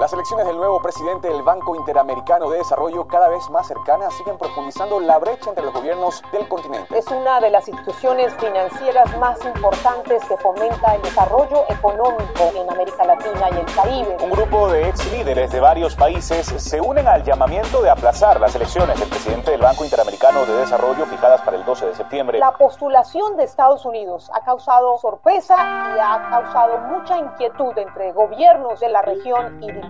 Las elecciones del nuevo presidente del Banco Interamericano de Desarrollo, cada vez más cercanas, siguen profundizando la brecha entre los gobiernos del continente. Es una de las instituciones financieras más importantes que fomenta el desarrollo económico en América Latina y el Caribe. Un grupo de ex líderes de varios países se unen al llamamiento de aplazar las elecciones del presidente del Banco Interamericano de Desarrollo fijadas para el 12 de septiembre. La postulación de Estados Unidos ha causado sorpresa y ha causado mucha inquietud entre gobiernos de la región y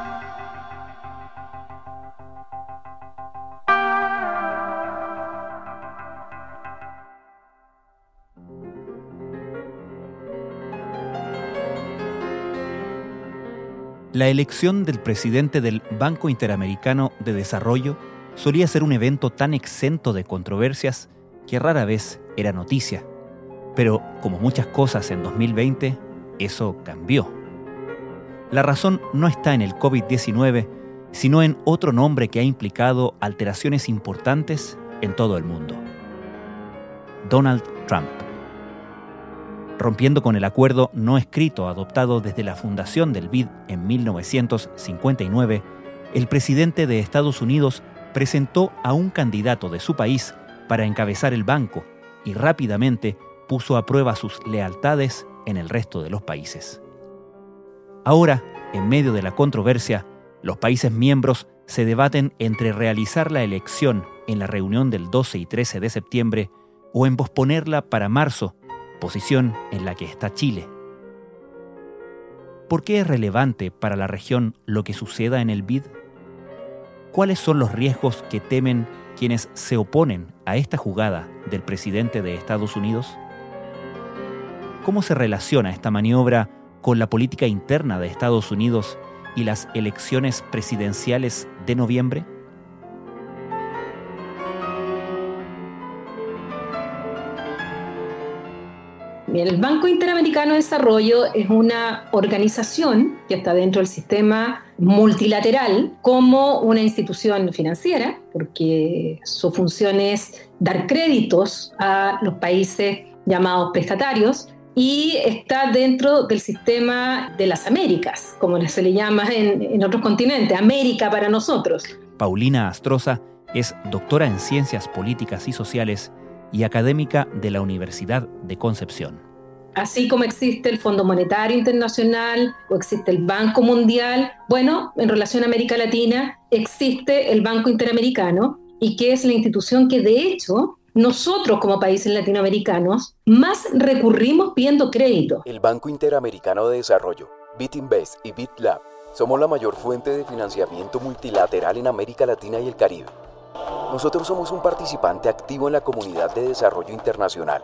La elección del presidente del Banco Interamericano de Desarrollo solía ser un evento tan exento de controversias que rara vez era noticia. Pero, como muchas cosas en 2020, eso cambió. La razón no está en el COVID-19, sino en otro nombre que ha implicado alteraciones importantes en todo el mundo. Donald Trump rompiendo con el acuerdo no escrito adoptado desde la fundación del BID en 1959, el presidente de Estados Unidos presentó a un candidato de su país para encabezar el banco y rápidamente puso a prueba sus lealtades en el resto de los países. Ahora, en medio de la controversia, los países miembros se debaten entre realizar la elección en la reunión del 12 y 13 de septiembre o en posponerla para marzo posición en la que está Chile. ¿Por qué es relevante para la región lo que suceda en el BID? ¿Cuáles son los riesgos que temen quienes se oponen a esta jugada del presidente de Estados Unidos? ¿Cómo se relaciona esta maniobra con la política interna de Estados Unidos y las elecciones presidenciales de noviembre? El Banco Interamericano de Desarrollo es una organización que está dentro del sistema multilateral como una institución financiera, porque su función es dar créditos a los países llamados prestatarios y está dentro del sistema de las Américas, como se le llama en, otros continentes, América para nosotros. Paulina Astroza es doctora en Ciencias Políticas y Sociales y académica de la Universidad de Concepción. Así como existe el Fondo Monetario Internacional o existe el Banco Mundial, bueno, en relación a América Latina existe el Banco Interamericano y que es la institución que de hecho nosotros como países latinoamericanos más recurrimos pidiendo crédito. El Banco Interamericano de Desarrollo, BitInvest y BitLab somos la mayor fuente de financiamiento multilateral en América Latina y el Caribe. Nosotros somos un participante activo en la comunidad de desarrollo internacional,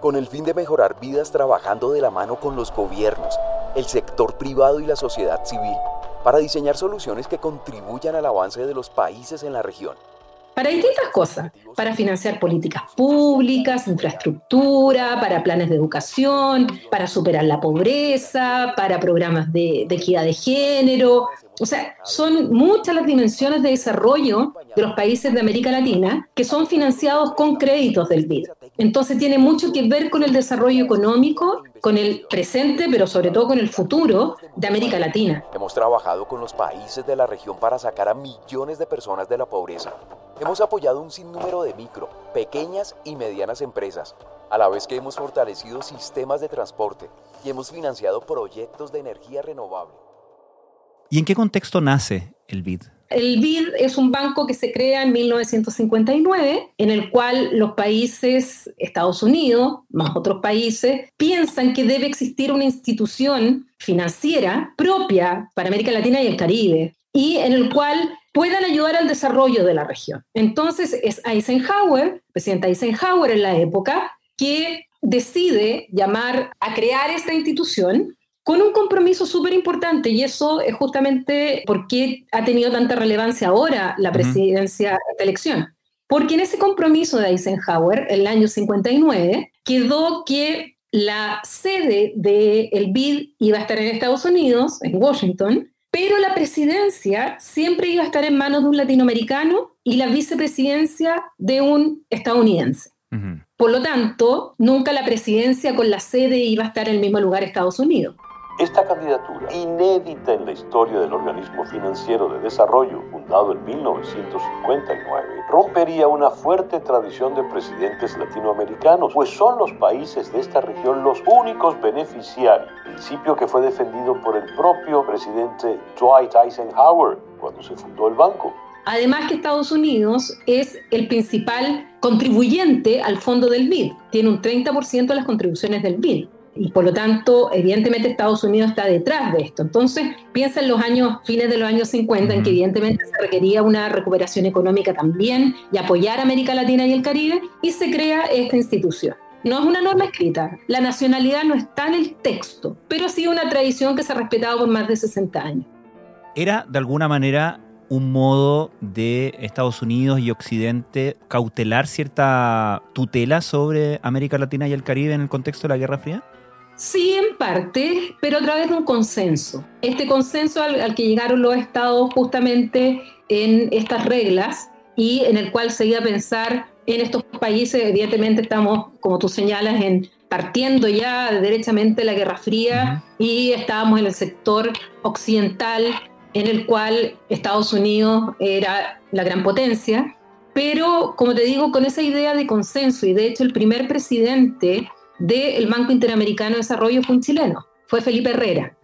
con el fin de mejorar vidas trabajando de la mano con los gobiernos, el sector privado y la sociedad civil, para diseñar soluciones que contribuyan al avance de los países en la región. Para distintas cosas, para financiar políticas públicas, infraestructura, para planes de educación, para superar la pobreza, para programas de, de equidad de género, o sea, son muchas las dimensiones de desarrollo de los países de América Latina que son financiados con créditos del BID. Entonces tiene mucho que ver con el desarrollo económico, con el presente, pero sobre todo con el futuro de América Latina. Hemos trabajado con los países de la región para sacar a millones de personas de la pobreza. Hemos apoyado un sinnúmero de micro, pequeñas y medianas empresas, a la vez que hemos fortalecido sistemas de transporte y hemos financiado proyectos de energía renovable. ¿Y en qué contexto nace el BID? El BID es un banco que se crea en 1959, en el cual los países, Estados Unidos, más otros países, piensan que debe existir una institución financiera propia para América Latina y el Caribe, y en el cual puedan ayudar al desarrollo de la región. Entonces es Eisenhower, presidente Eisenhower en la época, que decide llamar a crear esta institución con un compromiso súper importante y eso es justamente por qué ha tenido tanta relevancia ahora la presidencia de esta elección. Porque en ese compromiso de Eisenhower, en el año 59, quedó que la sede del BID iba a estar en Estados Unidos, en Washington, pero la presidencia siempre iba a estar en manos de un latinoamericano y la vicepresidencia de un estadounidense. Por lo tanto, nunca la presidencia con la sede iba a estar en el mismo lugar Estados Unidos. Esta candidatura, inédita en la historia del organismo financiero de desarrollo fundado en 1959, rompería una fuerte tradición de presidentes latinoamericanos, pues son los países de esta región los únicos beneficiarios, principio que fue defendido por el propio presidente Dwight Eisenhower cuando se fundó el banco. Además que Estados Unidos es el principal contribuyente al fondo del BID, tiene un 30% de las contribuciones del BID y por lo tanto, evidentemente Estados Unidos está detrás de esto. Entonces, piensa en los años, fines de los años 50, en que evidentemente se requería una recuperación económica también y apoyar a América Latina y el Caribe, y se crea esta institución. No es una norma escrita, la nacionalidad no está en el texto, pero sí una tradición que se ha respetado por más de 60 años. ¿Era de alguna manera un modo de Estados Unidos y Occidente cautelar cierta tutela sobre América Latina y el Caribe en el contexto de la Guerra Fría? Sí, en parte, pero a través de un consenso. Este consenso al, que llegaron los estados justamente en estas reglas y en el cual se iba a pensar en estos países, evidentemente estamos, como tú señalas, en partiendo ya derechamente la Guerra Fría y estábamos en el sector occidental en el cual Estados Unidos era la gran potencia, pero como te digo, con esa idea de consenso y de hecho el primer presidente del Banco Interamericano de Desarrollo fue un chileno, fue Felipe Herrera.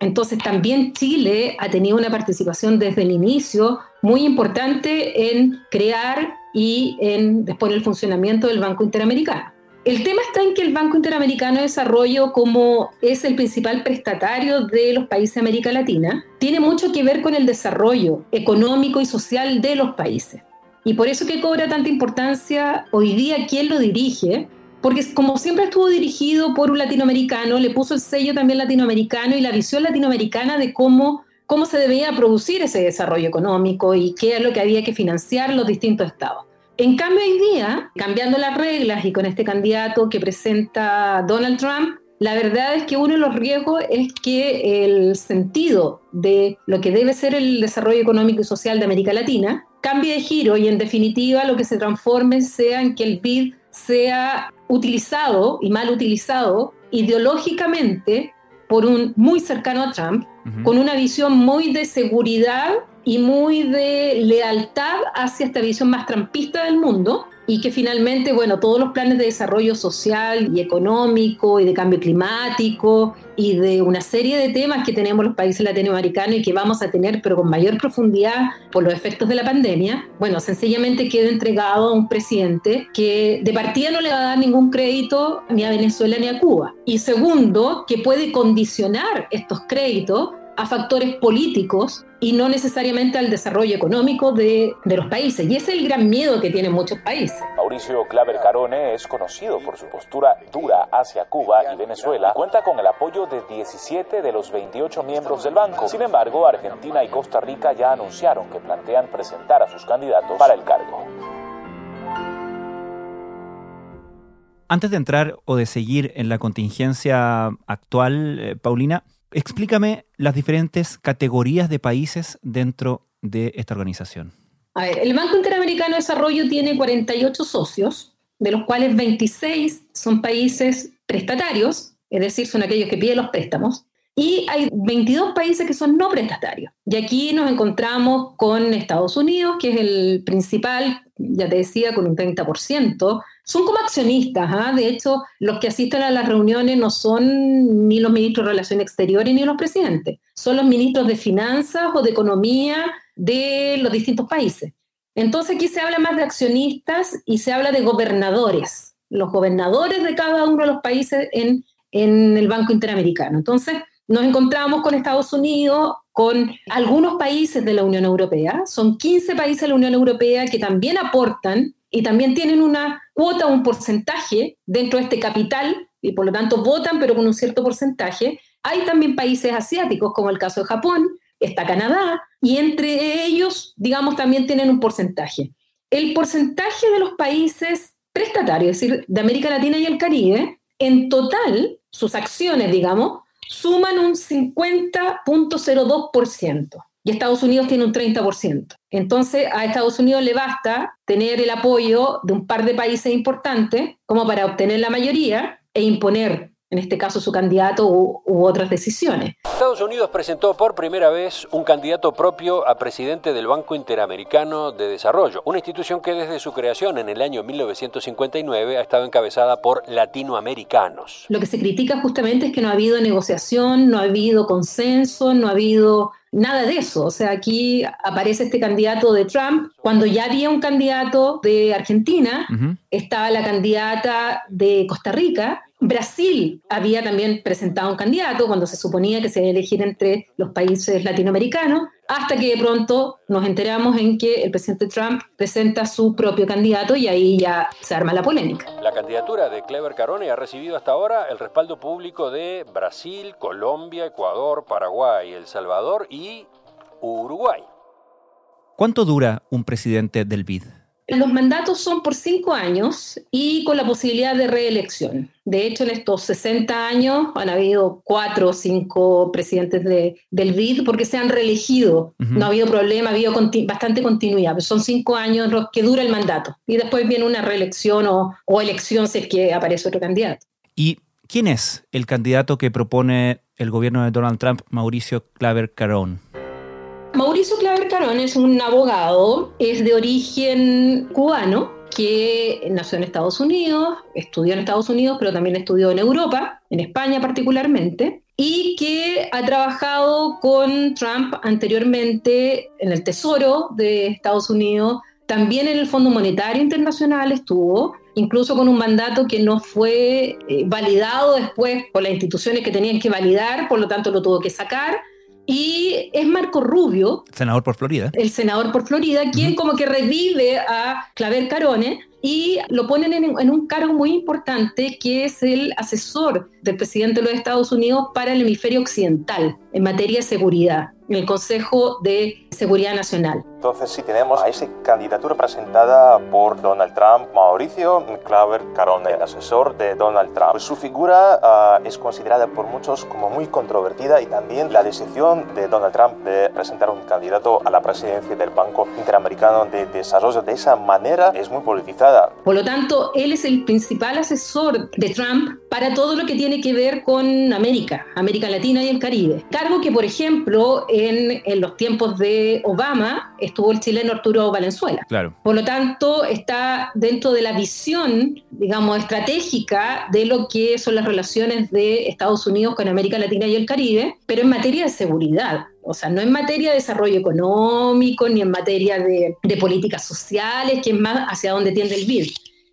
Entonces también Chile ha tenido una participación desde el inicio muy importante en crear y en después el funcionamiento del Banco Interamericano. El tema está en que el Banco Interamericano de Desarrollo, como es el principal prestatario de los países de América Latina, tiene mucho que ver con el desarrollo económico y social de los países. Y por eso que cobra tanta importancia hoy día quién lo dirige, porque como siempre estuvo dirigido por un latinoamericano, le puso el sello también latinoamericano y la visión latinoamericana de cómo, cómo se debía producir ese desarrollo económico y qué es lo que había que financiar los distintos estados. En cambio, hoy día, cambiando las reglas y con este candidato que presenta Donald Trump, la verdad es que uno de los riesgos es que el sentido de lo que debe ser el desarrollo económico y social de América Latina cambie de giro y en definitiva lo que se transforme sea en que el BID sea utilizado y mal utilizado ideológicamente por un muy cercano a Trump, con una visión muy de seguridad y muy de lealtad hacia esta visión más trampista del mundo y que finalmente, bueno, todos los planes de desarrollo social y económico y de cambio climático y de una serie de temas que tenemos los países latinoamericanos y que vamos a tener, pero con mayor profundidad por los efectos de la pandemia, bueno, sencillamente queda entregado a un presidente que de partida no le va a dar ningún crédito ni a Venezuela ni a Cuba. Y segundo, que puede condicionar estos créditos a factores políticos y no necesariamente al desarrollo económico de, de, los países. Y ese es el gran miedo que tienen muchos países. Mauricio Claver Carone es conocido por su postura dura hacia Cuba y Venezuela. Cuenta con el apoyo de 17 de los 28 miembros del banco. Sin embargo, Argentina y Costa Rica ya anunciaron que plantean presentar a sus candidatos para el cargo. Antes de entrar o de seguir en la contingencia actual, eh, Paulina, explícame las diferentes categorías de países dentro de esta organización. A ver, el Banco Interamericano de Desarrollo tiene 48 socios, de los cuales 26 son países prestatarios, es decir, son aquellos que piden los préstamos, y hay 22 países que son no prestatarios. Y aquí nos encontramos con Estados Unidos, que es el principal, ya te decía, con un 30%. Son como accionistas, ¿ah? de hecho, los que asisten a las reuniones no son ni los ministros de Relaciones Exteriores ni los presidentes, son los ministros de Finanzas o de Economía de los distintos países. Entonces aquí se habla más de accionistas y se habla de gobernadores, los gobernadores de cada uno de los países en, en el Banco Interamericano. Entonces, nos encontramos con Estados Unidos, con algunos países de la Unión Europea, son 15 países de la Unión Europea que también aportan y también tienen una cuota, un porcentaje dentro de este capital y por lo tanto votan, pero con un cierto porcentaje. Hay también países asiáticos, como el caso de Japón, está Canadá, y entre ellos, digamos, también tienen un porcentaje. El porcentaje de los países prestatarios, es decir, de América Latina y el Caribe, en total, sus acciones, digamos, suman un 50.02% y Estados Unidos tiene un 30%. Entonces, a Estados Unidos le basta tener el apoyo de un par de países importantes como para obtener la mayoría e imponer en este caso su candidato u, otras decisiones. Estados Unidos presentó por primera vez un candidato propio a presidente del Banco Interamericano de Desarrollo, una institución que desde su creación en el año 1959 ha estado encabezada por latinoamericanos. Lo que se critica justamente es que no ha habido negociación, no ha habido consenso, no ha habido nada de eso. O sea, aquí aparece este candidato de Trump, cuando ya había un candidato de Argentina, estaba la candidata de Costa Rica, Brasil había también presentado un candidato cuando se suponía que se iba a elegir entre los países latinoamericanos, hasta que de pronto nos enteramos en que el presidente Trump presenta su propio candidato y ahí ya se arma la polémica. La candidatura de Clever Carone ha recibido hasta ahora el respaldo público de Brasil, Colombia, Ecuador, Paraguay, El Salvador y Uruguay. ¿Cuánto dura un presidente del BID? Los mandatos son por cinco años y con la posibilidad de reelección. De hecho, en estos 60 años han habido cuatro o cinco presidentes de, del BID porque se han reelegido. No ha habido problema, ha habido bastante continuidad. son cinco años los que dura el mandato. Y después viene una reelección o, o elección si es que aparece otro candidato. ¿Y quién es el candidato que propone el gobierno de Donald Trump, Mauricio Claver Carón? Mauricio Claver Carón es un abogado, es de origen cubano, que nació en Estados Unidos, estudió en Estados Unidos, pero también estudió en Europa, en España particularmente, y que ha trabajado con Trump anteriormente en el Tesoro de Estados Unidos, también en el Fondo Monetario Internacional estuvo, incluso con un mandato que no fue eh, validado después por las instituciones que tenían que validar, por lo tanto lo tuvo que sacar y es Marco Rubio. Senador por Florida. El senador por Florida, quien como que revive a Claver Carone y lo ponen en, en, un cargo muy importante que es el asesor del presidente de los Estados Unidos para el hemisferio occidental en materia de seguridad el Consejo de Seguridad Nacional. Entonces sí tenemos a esa candidatura presentada por Donald Trump, Mauricio Claver Carone, el asesor de Donald Trump. Pues su figura uh, es considerada por muchos como muy controvertida y también la decisión de Donald Trump de presentar un candidato a la presidencia del Banco Interamericano de Desarrollo de esa manera es muy politizada. Por lo tanto, él es el principal asesor de Trump para todo lo que tiene que ver con América, América Latina y el Caribe. Cargo que, por ejemplo, en, los tiempos de Obama estuvo el chileno Arturo Valenzuela. Claro. Por lo tanto, está dentro de la visión, digamos, estratégica de lo que son las relaciones de Estados Unidos con América Latina y el Caribe, pero en materia de seguridad. O sea, no en materia de desarrollo económico, ni en materia de, de políticas sociales, que es más hacia dónde tiende el BID.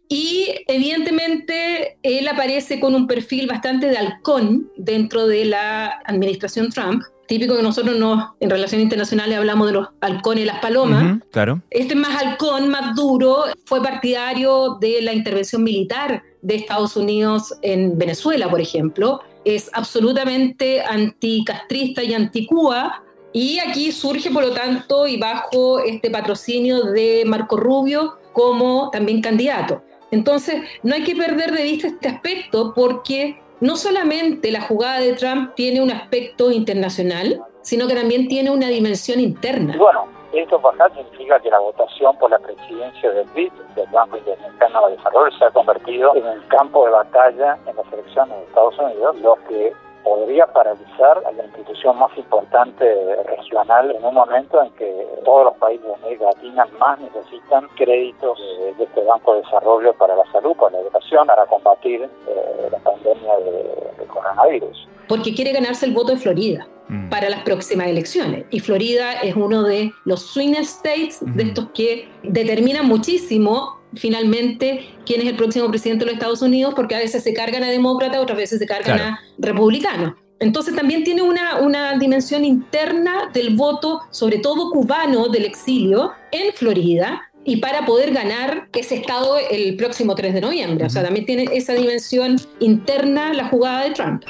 Y evidentemente él aparece con un perfil bastante de halcón dentro de la administración Trump, típico que nosotros no, en relaciones internacionales hablamos de los halcones y las palomas. claro. Este más halcón, más duro, fue partidario de la intervención militar de Estados Unidos en Venezuela, por ejemplo. Es absolutamente anticastrista y anti-Cuba. Y aquí surge, por lo tanto, y bajo este patrocinio de Marco Rubio como también candidato. Entonces, no hay que perder de vista este aspecto porque no solamente la jugada de Trump tiene un aspecto internacional, sino que también tiene una dimensión interna. Bueno, esto por acá significa que la votación por la presidencia del BID, del Banco Interamericano de Desarrollo, se ha convertido en el campo de batalla en las elecciones de Estados Unidos, lo que podría paralizar a la institución más importante regional en un momento en que todos los países de América Latina más necesitan créditos de, este Banco de Desarrollo para la salud, para la educación, para combatir eh, la pandemia de, coronavirus. Porque quiere ganarse el voto de Florida mm. para las próximas elecciones. Y Florida es uno de los swing states, de estos que determinan muchísimo finalmente quién es el próximo presidente de los Estados Unidos, porque a veces se cargan a demócratas, otras veces se cargan a republicanos. Entonces también tiene una, una dimensión interna del voto, sobre todo cubano del exilio, en Florida, y para poder ganar ese estado el próximo 3 de noviembre. O sea, también tiene esa dimensión interna la jugada de Trump.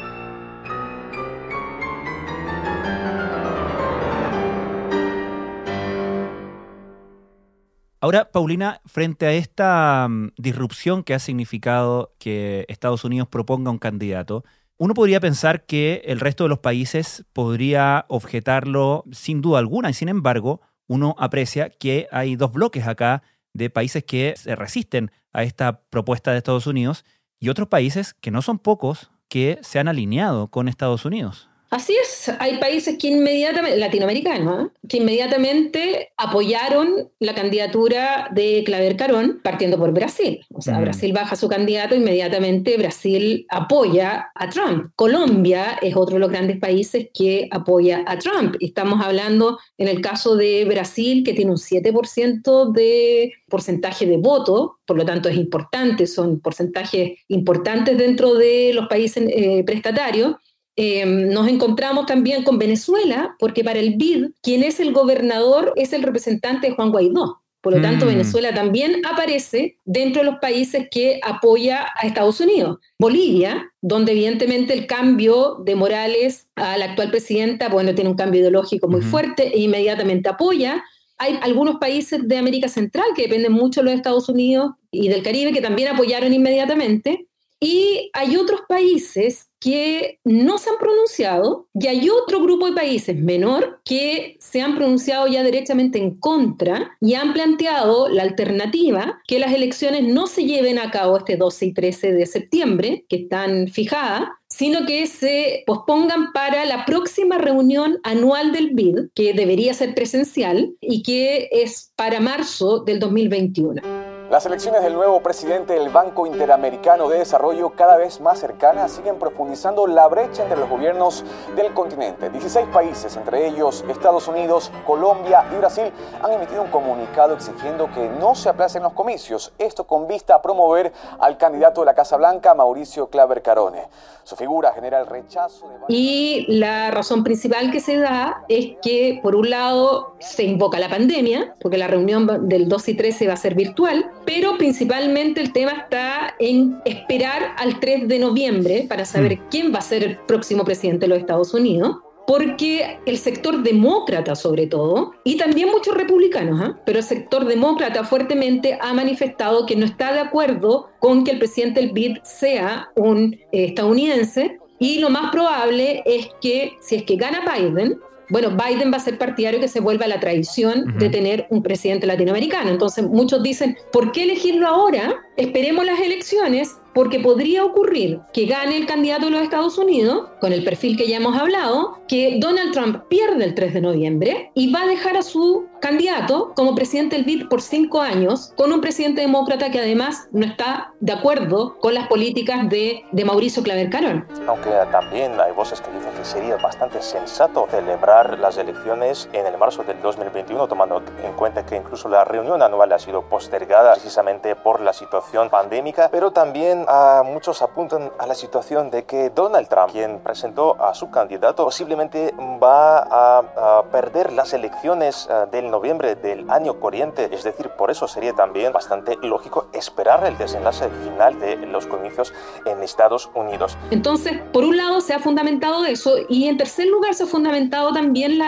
Ahora, Paulina, frente a esta mm, disrupción que ha significado que Estados Unidos proponga un candidato, uno podría pensar que el resto de los países podría objetarlo sin duda alguna, y sin embargo, uno aprecia que hay dos bloques acá de países que se resisten a esta propuesta de Estados Unidos y otros países que no son pocos que se han alineado con Estados Unidos. Así es, hay países que inmediatamente, latinoamericanos, ¿eh? que inmediatamente apoyaron la candidatura de Claver Carón, partiendo por Brasil. O sea, mm. Brasil baja su candidato, inmediatamente Brasil apoya a Trump. Colombia es otro de los grandes países que apoya a Trump. Estamos hablando en el caso de Brasil, que tiene un 7% de porcentaje de voto, por lo tanto es importante, son porcentajes importantes dentro de los países eh, prestatarios. Em, nos encontramos también con Venezuela, porque para el BID, quien es el gobernador es el representante de Juan Guaidó. Por lo tanto, mm. Venezuela también aparece dentro de los países que apoya a Estados Unidos. Bolivia, donde evidentemente el cambio de Morales a la actual presidenta, bueno, tiene un cambio ideológico muy fuerte e inmediatamente apoya. Hay algunos países de América Central que dependen mucho de los Estados Unidos y del Caribe que también apoyaron inmediatamente. Y hay otros países que no se han pronunciado y hay otro grupo de países menor que se han pronunciado ya directamente en contra y han planteado la alternativa que las elecciones no se lleven a cabo este 12 y 13 de septiembre, que están fijadas, sino que se pospongan para la próxima reunión anual del BID, que debería ser presencial y que es para marzo del 2021. Las elecciones del nuevo presidente del Banco Interamericano de Desarrollo, cada vez más cercanas, siguen profundizando la brecha entre los gobiernos del continente. 16 países, entre ellos Estados Unidos, Colombia y Brasil, han emitido un comunicado exigiendo que no se aplacen los comicios. Esto con vista a promover al candidato de la Casa Blanca, Mauricio Claver Carone. Su figura genera el rechazo de... Y la razón principal que se da es que, por un lado, se invoca la pandemia, porque la reunión del 2 y 13 va a ser virtual, pero principalmente el tema está en esperar al 3 de noviembre para saber mm. quién va a ser el próximo presidente de los Estados Unidos porque el sector demócrata sobre todo, y también muchos republicanos, ¿ah? pero el sector demócrata fuertemente ha manifestado que no está de acuerdo con que el presidente del BID sea un eh, estadounidense, y lo más probable es que si es que gana Biden, bueno, Biden va a ser partidario que se vuelva a la tradición de tener un presidente latinoamericano. Entonces, muchos dicen, ¿por qué elegirlo ahora? Esperemos las elecciones porque podría ocurrir que gane el candidato de los Estados Unidos, con el perfil que ya hemos hablado, que Donald Trump pierde el 3 de noviembre y va a dejar a su candidato como presidente del BID por cinco años, con un presidente demócrata que además no está de acuerdo con las políticas de, de Mauricio Claver Carón. Aunque también hay voces que dicen que sería bastante sensato celebrar las elecciones en el marzo del 2021, tomando en cuenta que incluso la reunión anual ha sido postergada precisamente por la situación pandémica, pero también muchos apuntan a la situación de que Donald Trump, quien presentó a su candidato, posiblemente va a, perder las elecciones eh, del noviembre del año corriente. Es decir, por eso sería también bastante lógico esperar el desenlace final de los comicios en Estados Unidos. Entonces, por un lado se ha fundamentado eso y en tercer lugar se ha fundamentado también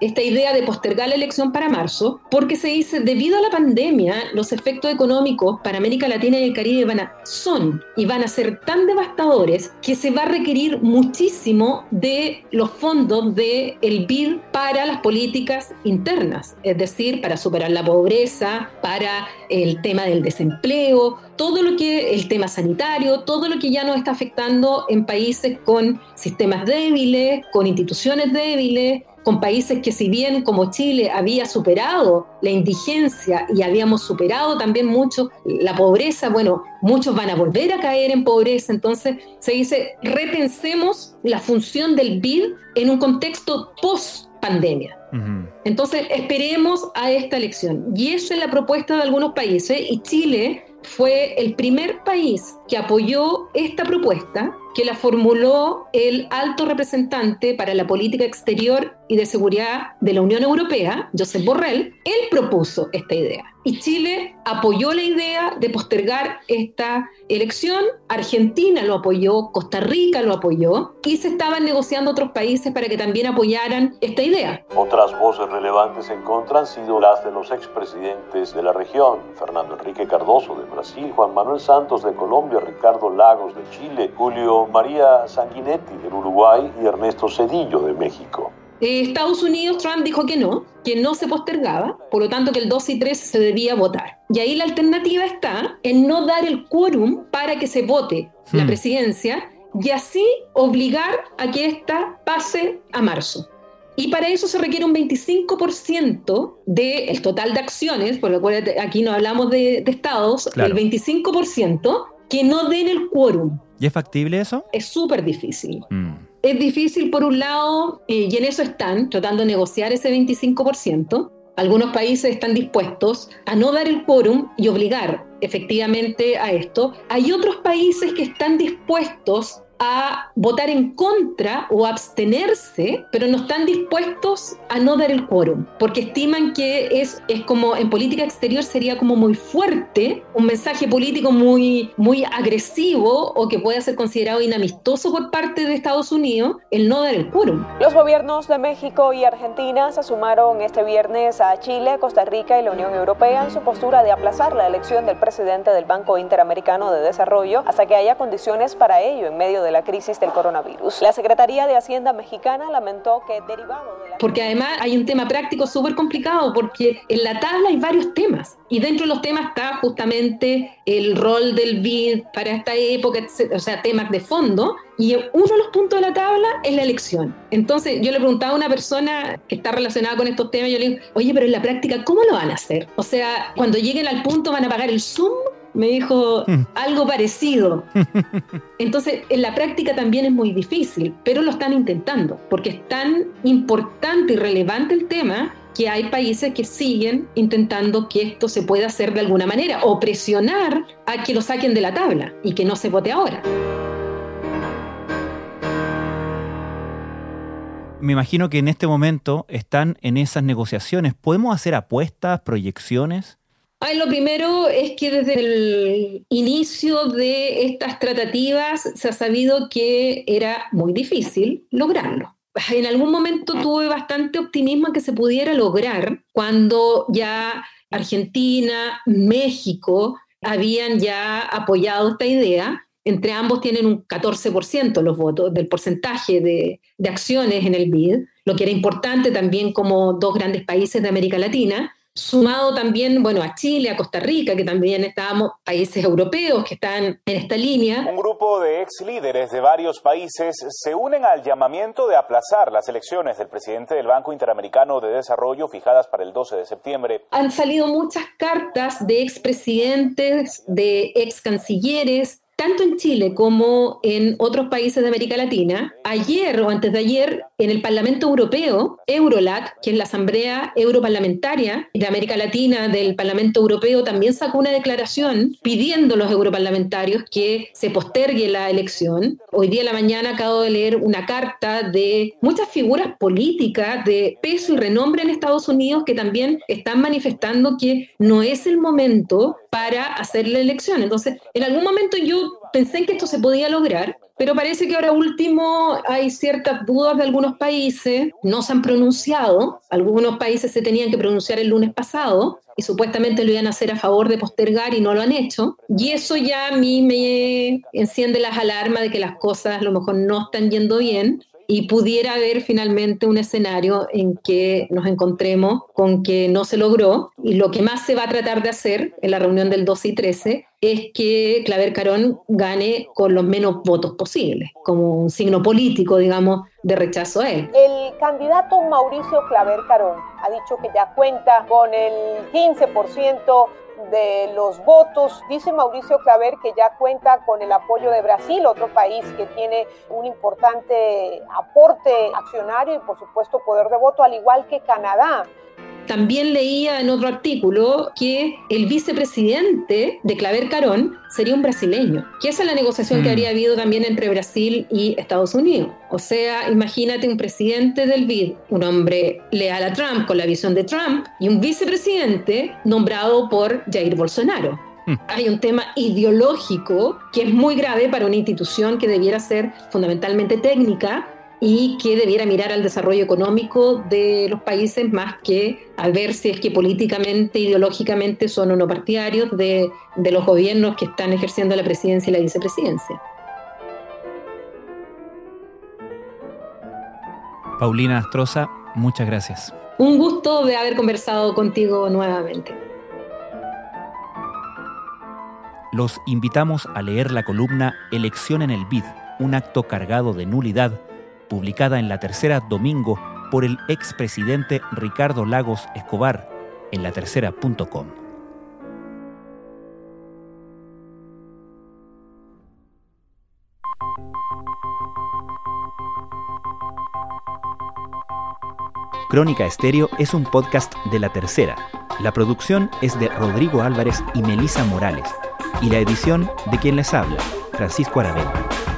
esta idea de postergar la elección para marzo, porque se dice, debido a la pandemia, los efectos económicos para América Latina y el Caribe van a, son y van a ser tan devastadores que se va a requerir muchísimo de los fondos del el BID para las políticas internas, es decir, para superar la pobreza, para el tema del desempleo, todo lo que, el tema sanitario, todo lo que ya nos está afectando en países con sistemas débiles, con instituciones débiles, con países que si bien como Chile había superado la indigencia y habíamos superado también mucho la pobreza, bueno, muchos van a volver a caer en pobreza, entonces se dice, repensemos la función del BID en un contexto post pandemia. Entonces, esperemos a esta elección. Y esa es la propuesta de algunos países y Chile fue el primer país que apoyó esta propuesta que la formuló el alto representante para la política exterior y de seguridad de la Unión Europea, Josep Borrell, él propuso esta idea. Y Chile apoyó la idea de postergar esta elección, Argentina lo apoyó, Costa Rica lo apoyó, y se estaban negociando otros países para que también apoyaran esta idea. Otras voces relevantes en contra han sido las de los expresidentes de la región, Fernando Enrique Cardoso de Brasil, Juan Manuel Santos de Colombia, Ricardo Lagos de Chile, Julio María Sanguinetti del Uruguay y Ernesto Cedillo de México. Eh, Estados Unidos, Trump dijo que no, que no se postergaba, por lo tanto que el 2 y 3 se debía votar. Y ahí la alternativa está en no dar el quórum para que se vote la hmm. presidencia y así obligar a que ésta pase a marzo. Y para eso se requiere un 25% del total de acciones, porque aquí no hablamos de, estados, el 25% que no den el quórum. ¿Y es factible eso? Es súper difícil. Hmm. Es difícil por un lado, eh, y en eso están, tratando de negociar ese 25%. Algunos países están dispuestos a no dar el quórum y obligar efectivamente a esto. Hay otros países que están dispuestos a votar en contra o abstenerse, pero no están dispuestos a no dar el quórum, porque estiman que es, es como en política exterior sería como muy fuerte, un mensaje político muy, muy agresivo o que pueda ser considerado inamistoso por parte de Estados Unidos el no dar el quórum. Los gobiernos de México y Argentina se sumaron este viernes a Chile, Costa Rica y la Unión Europea en su postura de aplazar la elección del presidente del Banco Interamericano de Desarrollo hasta que haya condiciones para ello en medio de de la crisis del coronavirus. La Secretaría de Hacienda mexicana lamentó que derivado de la... Porque además hay un tema práctico súper complicado, porque en la tabla hay varios temas, y dentro de los temas está justamente el rol del BID para esta época, o sea, temas de fondo, y uno de los puntos de la tabla es la elección. Entonces yo le preguntaba a una persona que está relacionada con estos temas, yo le digo, oye, pero en la práctica, ¿cómo lo van a hacer? O sea, cuando lleguen al punto van a pagar el Zoom me dijo hmm. algo parecido. Entonces, en la práctica también es muy difícil, pero lo están intentando, porque es tan importante y relevante el tema que hay países que siguen intentando que esto se pueda hacer de alguna manera o presionar a que lo saquen de la tabla y que no se vote ahora. Me imagino que en este momento están en esas negociaciones. ¿Podemos hacer apuestas, proyecciones? Lo primero es que desde el inicio de estas tratativas se ha sabido que era muy difícil lograrlo. En algún momento tuve bastante optimismo en que se pudiera lograr cuando ya Argentina, México habían ya apoyado esta idea. Entre ambos tienen un 14% los votos del porcentaje de acciones en el BID, lo que era importante también como dos grandes países de América Latina sumado también, bueno, a Chile, a Costa Rica, que también estábamos, países europeos que están en esta línea. Un grupo de ex líderes de varios países se unen al llamamiento de aplazar las elecciones del presidente del Banco Interamericano de Desarrollo fijadas para el 12 de septiembre. Han salido muchas cartas de expresidentes, de ex cancilleres, tanto en Chile como en otros países de América Latina, ayer o antes de ayer, en el Parlamento Europeo, Eurolat, que es la Asamblea Europarlamentaria de América Latina del Parlamento Europeo, también sacó una declaración pidiendo a los europarlamentarios que se postergue la elección. Hoy día en la mañana acabo de leer una carta de muchas figuras políticas de peso y renombre en Estados Unidos que también están manifestando que no es el momento para hacer la elección. Entonces, en algún momento yo pensé en que esto se podía lograr, pero parece que ahora último hay ciertas dudas de algunos países, no se han pronunciado, algunos países se tenían que pronunciar el lunes pasado y supuestamente lo iban a hacer a favor de postergar y no lo han hecho. Y eso ya a mí me enciende las alarmas de que las cosas a lo mejor no están yendo bien y pudiera haber finalmente un escenario en que nos encontremos con que no se logró y lo que más se va a tratar de hacer en la reunión del 12 y 13 es que Claver Carón gane con los menos votos posibles, como un signo político, digamos, de rechazo a él. El candidato Mauricio Claver Carón ha dicho que ya cuenta con el 15% de los votos. Dice Mauricio Claver que ya cuenta con el apoyo de Brasil, otro país que tiene un importante aporte accionario y por supuesto poder de voto, al igual que Canadá. También leía en otro artículo que el vicepresidente de Claver Carón sería un brasileño, que esa es la negociación que mm. habría habido también entre Brasil y Estados Unidos. O sea, imagínate un presidente del BID, un hombre leal a Trump con la visión de Trump, y un vicepresidente nombrado por Jair Bolsonaro. Mm. Hay un tema ideológico que es muy grave para una institución que debiera ser fundamentalmente técnica y que debiera mirar al desarrollo económico de los países más que a ver si es que políticamente, ideológicamente son o no partidarios de, de los gobiernos que están ejerciendo la presidencia y la vicepresidencia. Paulina Astroza, muchas gracias. Un gusto de haber conversado contigo nuevamente. Los invitamos a leer la columna Elección en el BID, un acto cargado de nulidad publicada en la tercera domingo por el expresidente Ricardo Lagos Escobar en latercera.com. Crónica Estéreo es un podcast de La Tercera. La producción es de Rodrigo Álvarez y Melisa Morales, y la edición de quien les habla, Francisco Aravena.